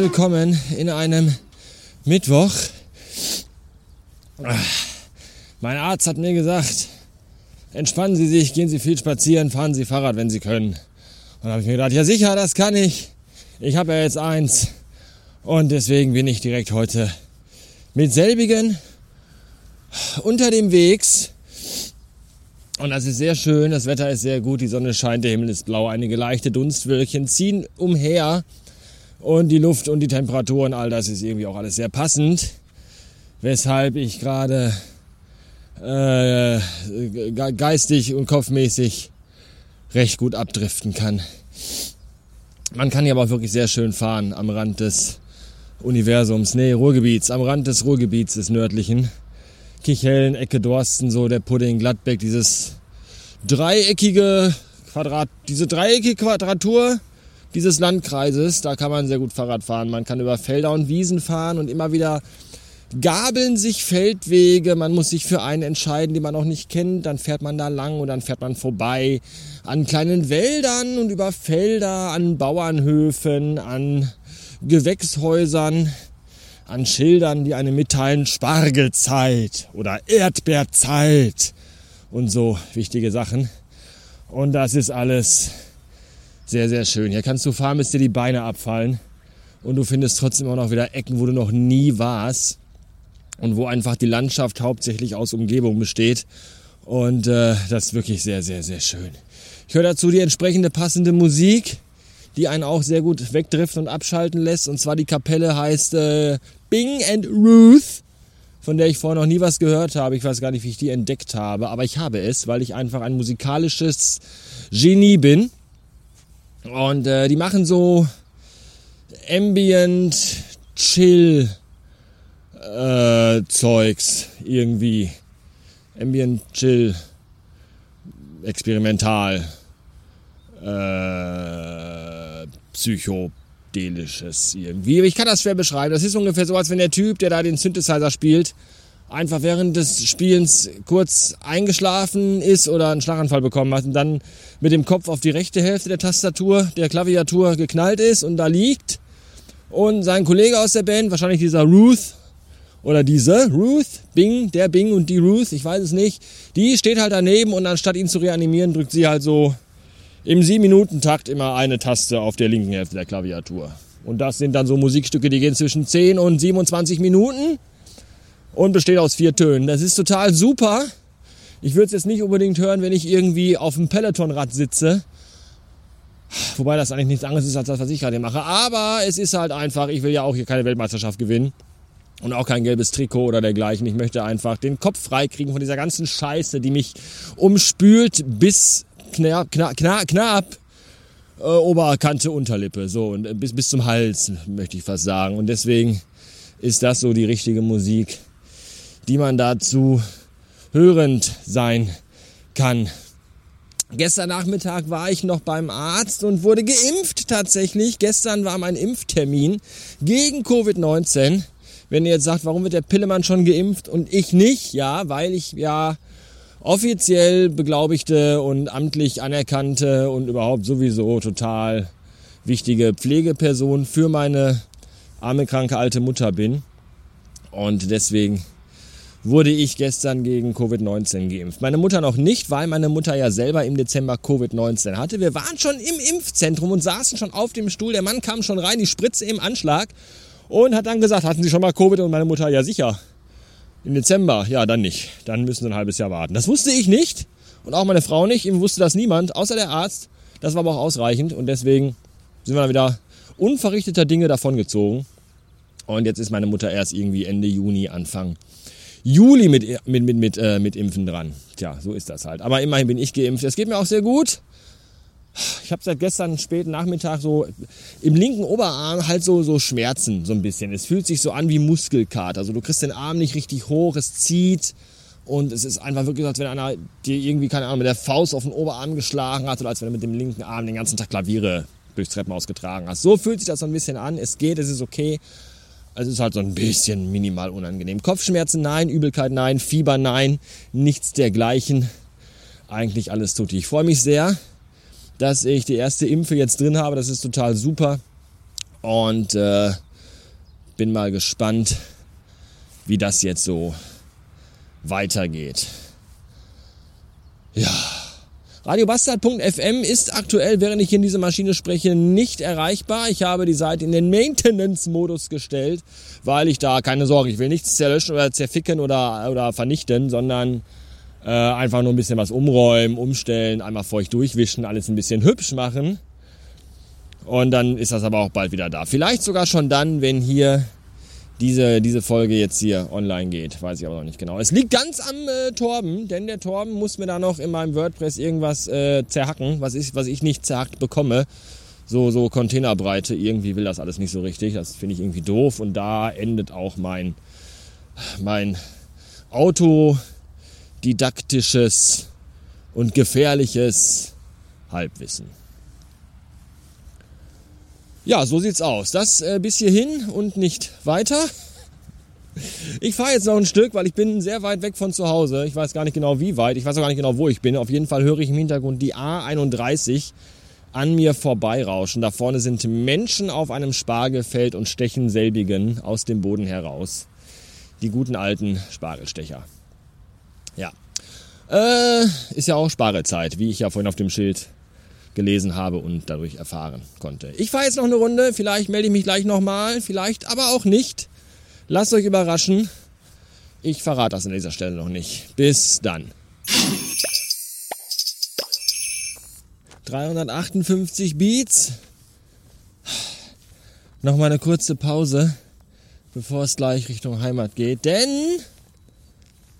willkommen in einem Mittwoch. Mein Arzt hat mir gesagt, entspannen Sie sich, gehen Sie viel spazieren, fahren Sie Fahrrad, wenn Sie können. Und da habe ich mir gedacht, ja sicher, das kann ich. Ich habe ja jetzt eins. Und deswegen bin ich direkt heute mit selbigen unter dem Wegs. Und das ist sehr schön, das Wetter ist sehr gut, die Sonne scheint, der Himmel ist blau, einige leichte Dunstwölkchen ziehen umher und die Luft und die Temperatur und all das ist irgendwie auch alles sehr passend, weshalb ich gerade äh, geistig und kopfmäßig recht gut abdriften kann. Man kann hier aber auch wirklich sehr schön fahren am Rand des Universums, nee, Ruhrgebiets, am Rand des Ruhrgebiets des nördlichen. Kichellen, Ecke Dorsten, so der Pudding, Gladbeck, dieses dreieckige Quadrat, diese dreieckige Quadratur dieses Landkreises, da kann man sehr gut Fahrrad fahren. Man kann über Felder und Wiesen fahren und immer wieder gabeln sich Feldwege. Man muss sich für einen entscheiden, den man noch nicht kennt. Dann fährt man da lang und dann fährt man vorbei an kleinen Wäldern und über Felder, an Bauernhöfen, an Gewächshäusern an Schildern, die einem mitteilen Spargelzeit oder Erdbeerzeit und so wichtige Sachen. Und das ist alles sehr, sehr schön. Hier kannst du fahren, bis dir die Beine abfallen. Und du findest trotzdem auch noch wieder Ecken, wo du noch nie warst. Und wo einfach die Landschaft hauptsächlich aus Umgebung besteht. Und äh, das ist wirklich sehr, sehr, sehr schön. Ich höre dazu die entsprechende passende Musik die einen auch sehr gut wegdriften und abschalten lässt. Und zwar die Kapelle heißt äh, Bing and Ruth, von der ich vorher noch nie was gehört habe. Ich weiß gar nicht, wie ich die entdeckt habe, aber ich habe es, weil ich einfach ein musikalisches Genie bin. Und äh, die machen so Ambient Chill äh, Zeugs irgendwie. Ambient Chill experimental. Äh, psychodelisches irgendwie. Ich kann das schwer beschreiben. Das ist ungefähr so, als wenn der Typ, der da den Synthesizer spielt, einfach während des Spielens kurz eingeschlafen ist oder einen Schlaganfall bekommen hat und dann mit dem Kopf auf die rechte Hälfte der Tastatur, der Klaviatur geknallt ist und da liegt. Und sein Kollege aus der Band, wahrscheinlich dieser Ruth oder diese Ruth, Bing, der Bing und die Ruth, ich weiß es nicht, die steht halt daneben und anstatt ihn zu reanimieren, drückt sie halt so im 7-Minuten-Takt immer eine Taste auf der linken Hälfte der Klaviatur. Und das sind dann so Musikstücke, die gehen zwischen 10 und 27 Minuten und besteht aus vier Tönen. Das ist total super. Ich würde es jetzt nicht unbedingt hören, wenn ich irgendwie auf dem Pelotonrad sitze. Wobei das eigentlich nichts anderes ist als das, was ich gerade mache. Aber es ist halt einfach, ich will ja auch hier keine Weltmeisterschaft gewinnen. Und auch kein gelbes Trikot oder dergleichen. Ich möchte einfach den Kopf freikriegen von dieser ganzen Scheiße, die mich umspült bis knapp, knapp, knapp, knapp äh, Oberkante, Unterlippe, so und äh, bis, bis zum Hals, möchte ich fast sagen. Und deswegen ist das so die richtige Musik, die man dazu hörend sein kann. Gestern Nachmittag war ich noch beim Arzt und wurde geimpft tatsächlich. Gestern war mein Impftermin gegen Covid-19. Wenn ihr jetzt sagt, warum wird der Pillemann schon geimpft und ich nicht? Ja, weil ich ja offiziell beglaubigte und amtlich anerkannte und überhaupt sowieso total wichtige Pflegeperson für meine arme, kranke alte Mutter bin. Und deswegen wurde ich gestern gegen Covid-19 geimpft. Meine Mutter noch nicht, weil meine Mutter ja selber im Dezember Covid-19 hatte. Wir waren schon im Impfzentrum und saßen schon auf dem Stuhl. Der Mann kam schon rein, die Spritze im Anschlag und hat dann gesagt, hatten Sie schon mal Covid? Und meine Mutter, ja sicher. Im Dezember, ja, dann nicht. Dann müssen sie ein halbes Jahr warten. Das wusste ich nicht und auch meine Frau nicht. Ihm wusste das niemand, außer der Arzt. Das war aber auch ausreichend und deswegen sind wir dann wieder unverrichteter Dinge davongezogen. Und jetzt ist meine Mutter erst irgendwie Ende Juni, Anfang Juli mit, mit, mit, mit, äh, mit Impfen dran. Tja, so ist das halt. Aber immerhin bin ich geimpft. Es geht mir auch sehr gut ich habe seit gestern späten Nachmittag so im linken Oberarm halt so, so Schmerzen so ein bisschen. Es fühlt sich so an wie Muskelkater. Also du kriegst den Arm nicht richtig hoch, es zieht und es ist einfach wirklich, als wenn einer dir irgendwie, keine Ahnung, mit der Faust auf den Oberarm geschlagen hat oder als wenn du mit dem linken Arm den ganzen Tag Klaviere durchs Treppenhaus getragen hast. So fühlt sich das so ein bisschen an. Es geht, es ist okay. Es ist halt so ein bisschen minimal unangenehm. Kopfschmerzen nein, Übelkeit nein, Fieber nein, nichts dergleichen. Eigentlich alles tut. Ich freue mich sehr dass ich die erste Impfe jetzt drin habe. Das ist total super. Und äh, bin mal gespannt, wie das jetzt so weitergeht. Ja. Radiobastard.fm ist aktuell, während ich in diese Maschine spreche, nicht erreichbar. Ich habe die Seite in den Maintenance-Modus gestellt, weil ich da keine Sorge, ich will nichts zerlöschen oder zerficken oder, oder vernichten, sondern äh, einfach nur ein bisschen was umräumen, umstellen, einmal feucht durchwischen, alles ein bisschen hübsch machen. Und dann ist das aber auch bald wieder da. Vielleicht sogar schon dann, wenn hier diese, diese Folge jetzt hier online geht. Weiß ich aber noch nicht genau. Es liegt ganz am äh, Torben, denn der Torben muss mir da noch in meinem WordPress irgendwas äh, zerhacken, was ich, was ich nicht zerhackt bekomme. So, so Containerbreite. Irgendwie will das alles nicht so richtig. Das finde ich irgendwie doof. Und da endet auch mein, mein autodidaktisches und gefährliches Halbwissen. Ja, so sieht's aus. Das äh, bis hierhin und nicht weiter. Ich fahre jetzt noch ein Stück, weil ich bin sehr weit weg von zu Hause. Ich weiß gar nicht genau wie weit. Ich weiß auch gar nicht genau, wo ich bin. Auf jeden Fall höre ich im Hintergrund die A31 an mir vorbeirauschen. Da vorne sind Menschen auf einem Spargelfeld und stechen selbigen aus dem Boden heraus. Die guten alten Spargelstecher. Ja. Äh, ist ja auch Spargelzeit, wie ich ja vorhin auf dem Schild gelesen habe und dadurch erfahren konnte. Ich fahre jetzt noch eine Runde, vielleicht melde ich mich gleich nochmal, vielleicht aber auch nicht. Lasst euch überraschen. Ich verrate das an dieser Stelle noch nicht. Bis dann. 358 Beats. Nochmal eine kurze Pause, bevor es gleich Richtung Heimat geht, denn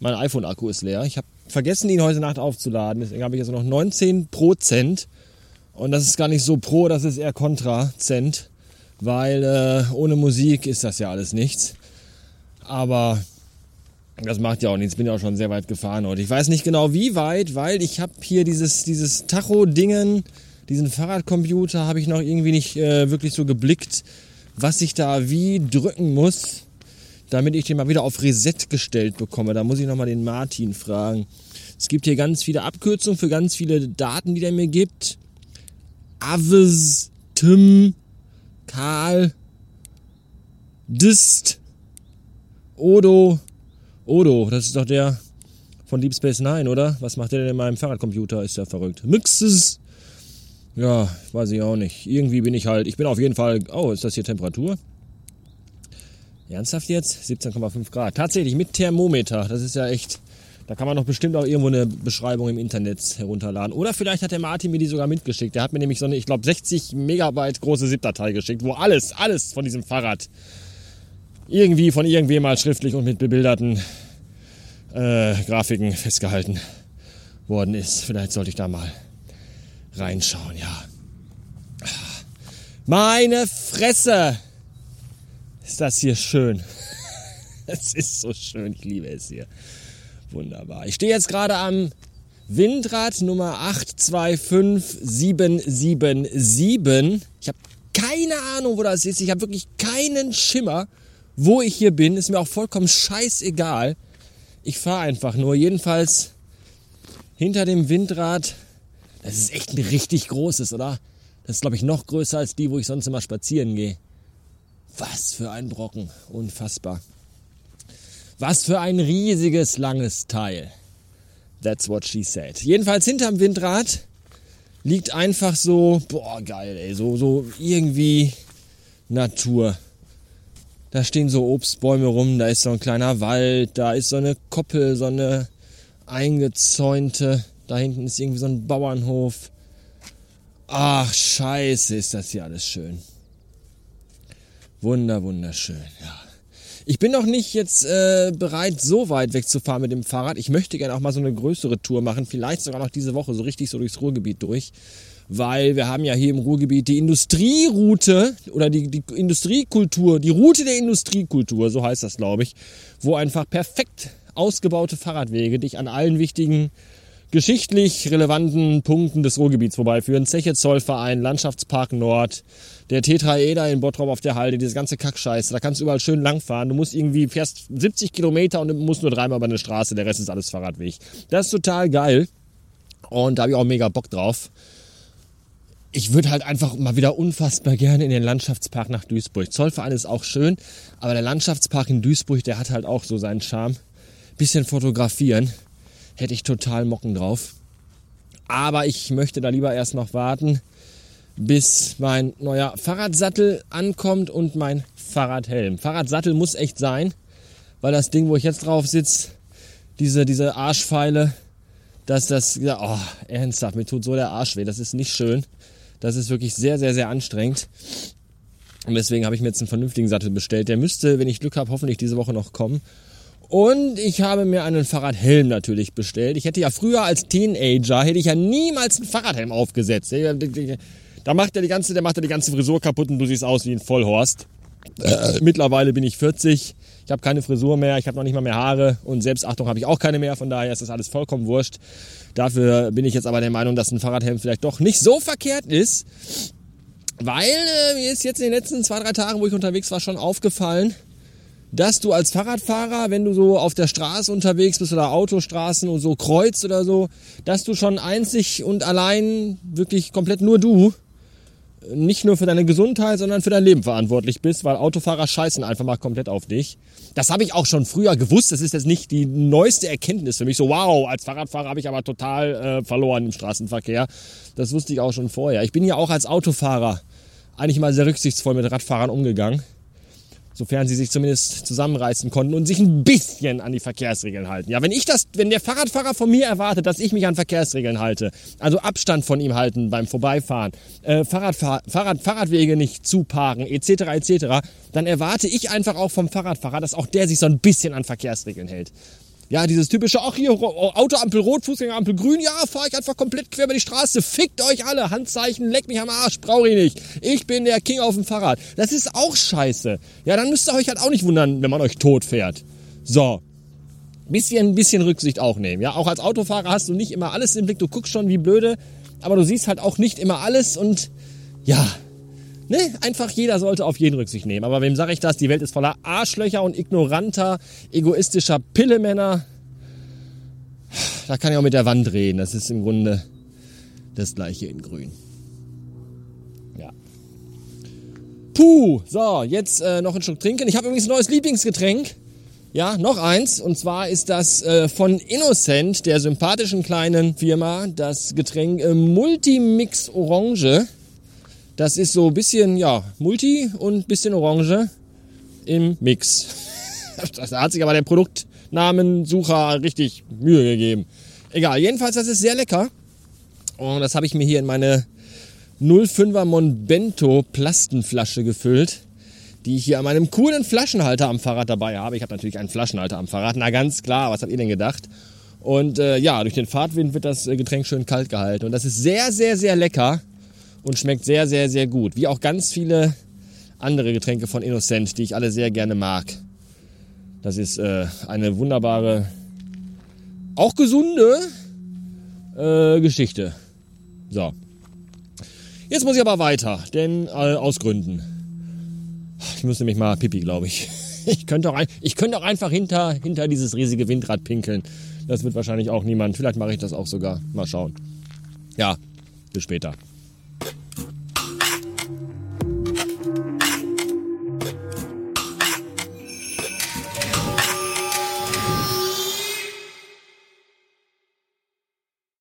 mein iPhone-Akku ist leer. Ich habe vergessen, ihn heute Nacht aufzuladen. Deswegen habe ich jetzt noch 19 Prozent. Und das ist gar nicht so pro, das ist eher kontracent, weil äh, ohne Musik ist das ja alles nichts. Aber das macht ja auch nichts, bin ja auch schon sehr weit gefahren und ich weiß nicht genau wie weit, weil ich habe hier dieses, dieses Tacho-Dingen, diesen Fahrradcomputer habe ich noch irgendwie nicht äh, wirklich so geblickt, was ich da wie drücken muss, damit ich den mal wieder auf Reset gestellt bekomme. Da muss ich nochmal den Martin fragen. Es gibt hier ganz viele Abkürzungen für ganz viele Daten, die der mir gibt. Aves, Tim, Karl, Dist, Odo. Odo, das ist doch der von Deep Space Nine, oder? Was macht der denn in meinem Fahrradcomputer? Ist ja verrückt. Mixes. Ja, weiß ich auch nicht. Irgendwie bin ich halt, ich bin auf jeden Fall, oh, ist das hier Temperatur? Ernsthaft jetzt? 17,5 Grad. Tatsächlich mit Thermometer. Das ist ja echt da kann man doch bestimmt auch irgendwo eine Beschreibung im Internet herunterladen. Oder vielleicht hat der Martin mir die sogar mitgeschickt. Der hat mir nämlich so eine, ich glaube, 60 Megabyte große ZIP-Datei geschickt, wo alles, alles von diesem Fahrrad irgendwie von irgendwem mal schriftlich und mit bebilderten äh, Grafiken festgehalten worden ist. Vielleicht sollte ich da mal reinschauen, ja. Meine Fresse! Ist das hier schön. Es ist so schön, ich liebe es hier. Wunderbar. Ich stehe jetzt gerade am Windrad Nummer 825777. Ich habe keine Ahnung, wo das ist. Ich habe wirklich keinen Schimmer, wo ich hier bin. Ist mir auch vollkommen scheißegal. Ich fahre einfach nur. Jedenfalls hinter dem Windrad. Das ist echt ein richtig großes, oder? Das ist, glaube ich, noch größer als die, wo ich sonst immer spazieren gehe. Was für ein Brocken. Unfassbar. Was für ein riesiges, langes Teil. That's what she said. Jedenfalls hinterm Windrad liegt einfach so, boah, geil, ey, so, so irgendwie Natur. Da stehen so Obstbäume rum, da ist so ein kleiner Wald, da ist so eine Koppel, so eine eingezäunte. Da hinten ist irgendwie so ein Bauernhof. Ach, scheiße, ist das hier alles schön. Wunder, wunderschön, ja. Ich bin noch nicht jetzt äh, bereit, so weit wegzufahren mit dem Fahrrad. Ich möchte gerne auch mal so eine größere Tour machen, vielleicht sogar noch diese Woche so richtig so durchs Ruhrgebiet durch. Weil wir haben ja hier im Ruhrgebiet die Industrieroute oder die, die Industriekultur, die Route der Industriekultur, so heißt das, glaube ich, wo einfach perfekt ausgebaute Fahrradwege dich an allen wichtigen geschichtlich relevanten Punkten des Ruhrgebiets vorbeiführen. Zeche Zollverein, Landschaftspark Nord, der Tetraeder in Bottrop auf der Halde, diese ganze Kackscheiße. Da kannst du überall schön langfahren. Du musst irgendwie, fährst 70 Kilometer und musst nur dreimal über eine Straße. Der Rest ist alles Fahrradweg. Das ist total geil. Und da habe ich auch mega Bock drauf. ich würde halt einfach mal wieder unfassbar gerne in den Landschaftspark nach Duisburg. Zollverein ist auch schön, aber der Landschaftspark in Duisburg, der hat halt auch so seinen Charme. Bisschen fotografieren, hätte ich total Mocken drauf. Aber ich möchte da lieber erst noch warten, bis mein neuer Fahrradsattel ankommt und mein Fahrradhelm. Fahrradsattel muss echt sein, weil das Ding, wo ich jetzt drauf sitze, diese, diese Arschpfeile, dass das, oh, ernsthaft, mir tut so der Arsch weh. Das ist nicht schön. Das ist wirklich sehr, sehr, sehr anstrengend. Und deswegen habe ich mir jetzt einen vernünftigen Sattel bestellt. Der müsste, wenn ich Glück habe, hoffentlich diese Woche noch kommen. Und ich habe mir einen Fahrradhelm natürlich bestellt. Ich hätte ja früher als Teenager, hätte ich ja niemals einen Fahrradhelm aufgesetzt. Da macht er die ganze, der macht er die ganze Frisur kaputt und du siehst aus wie ein Vollhorst. Äh, mittlerweile bin ich 40. Ich habe keine Frisur mehr, ich habe noch nicht mal mehr Haare und Selbstachtung habe ich auch keine mehr. Von daher ist das alles vollkommen wurscht. Dafür bin ich jetzt aber der Meinung, dass ein Fahrradhelm vielleicht doch nicht so verkehrt ist. Weil äh, mir ist jetzt in den letzten zwei, drei Tagen, wo ich unterwegs war, schon aufgefallen, dass du als Fahrradfahrer, wenn du so auf der Straße unterwegs bist oder Autostraßen und so kreuzt oder so, dass du schon einzig und allein wirklich komplett nur du nicht nur für deine Gesundheit, sondern für dein Leben verantwortlich bist, weil Autofahrer scheißen einfach mal komplett auf dich. Das habe ich auch schon früher gewusst. Das ist jetzt nicht die neueste Erkenntnis für mich. So, wow, als Fahrradfahrer habe ich aber total äh, verloren im Straßenverkehr. Das wusste ich auch schon vorher. Ich bin ja auch als Autofahrer eigentlich mal sehr rücksichtsvoll mit Radfahrern umgegangen sofern sie sich zumindest zusammenreißen konnten und sich ein bisschen an die Verkehrsregeln halten. Ja, wenn ich das, wenn der Fahrradfahrer von mir erwartet, dass ich mich an Verkehrsregeln halte, also Abstand von ihm halten beim Vorbeifahren, äh, Fahrradfahr Fahrrad, Fahrradwege nicht zuparken, etc., etc., dann erwarte ich einfach auch vom Fahrradfahrer, dass auch der sich so ein bisschen an Verkehrsregeln hält. Ja, dieses typische, ach hier, Autoampel rot, Fußgängerampel grün, ja, fahre ich einfach komplett quer über die Straße, fickt euch alle, Handzeichen, leck mich am Arsch, brauche ich nicht. Ich bin der King auf dem Fahrrad. Das ist auch scheiße. Ja, dann müsst ihr euch halt auch nicht wundern, wenn man euch tot fährt. So. Bisschen, bisschen Rücksicht auch nehmen. Ja, auch als Autofahrer hast du nicht immer alles im Blick, du guckst schon wie blöde, aber du siehst halt auch nicht immer alles und ja, Ne? Einfach jeder sollte auf jeden Rücksicht nehmen. Aber wem sage ich das? Die Welt ist voller Arschlöcher und ignoranter, egoistischer Pillemänner. Da kann ich auch mit der Wand reden. Das ist im Grunde das gleiche in grün. Ja. Puh, so, jetzt äh, noch ein Schluck trinken. Ich habe übrigens ein neues Lieblingsgetränk. Ja, noch eins. Und zwar ist das äh, von Innocent, der sympathischen kleinen Firma, das Getränk äh, Multimix Orange. Das ist so ein bisschen, ja, Multi und ein bisschen Orange im Mix. da hat sich aber der Produktnamensucher richtig Mühe gegeben. Egal, jedenfalls, das ist sehr lecker. Und das habe ich mir hier in meine 05er Monbento Plastenflasche gefüllt, die ich hier an meinem coolen Flaschenhalter am Fahrrad dabei habe. Ich habe natürlich einen Flaschenhalter am Fahrrad, na ganz klar, was habt ihr denn gedacht? Und äh, ja, durch den Fahrtwind wird das äh, Getränk schön kalt gehalten. Und das ist sehr, sehr, sehr lecker und schmeckt sehr, sehr, sehr gut. Wie auch ganz viele andere Getränke von Innocent, die ich alle sehr gerne mag. Das ist äh, eine wunderbare, auch gesunde äh, Geschichte. So. Jetzt muss ich aber weiter, denn äh, aus Gründen. Ich müsste mich mal pipi, glaube ich. Ich könnte, auch ein, ich könnte auch einfach hinter, hinter dieses riesige Windrad pinkeln. Das wird wahrscheinlich auch niemand. Vielleicht mache ich das auch sogar. Mal schauen. Ja, bis später.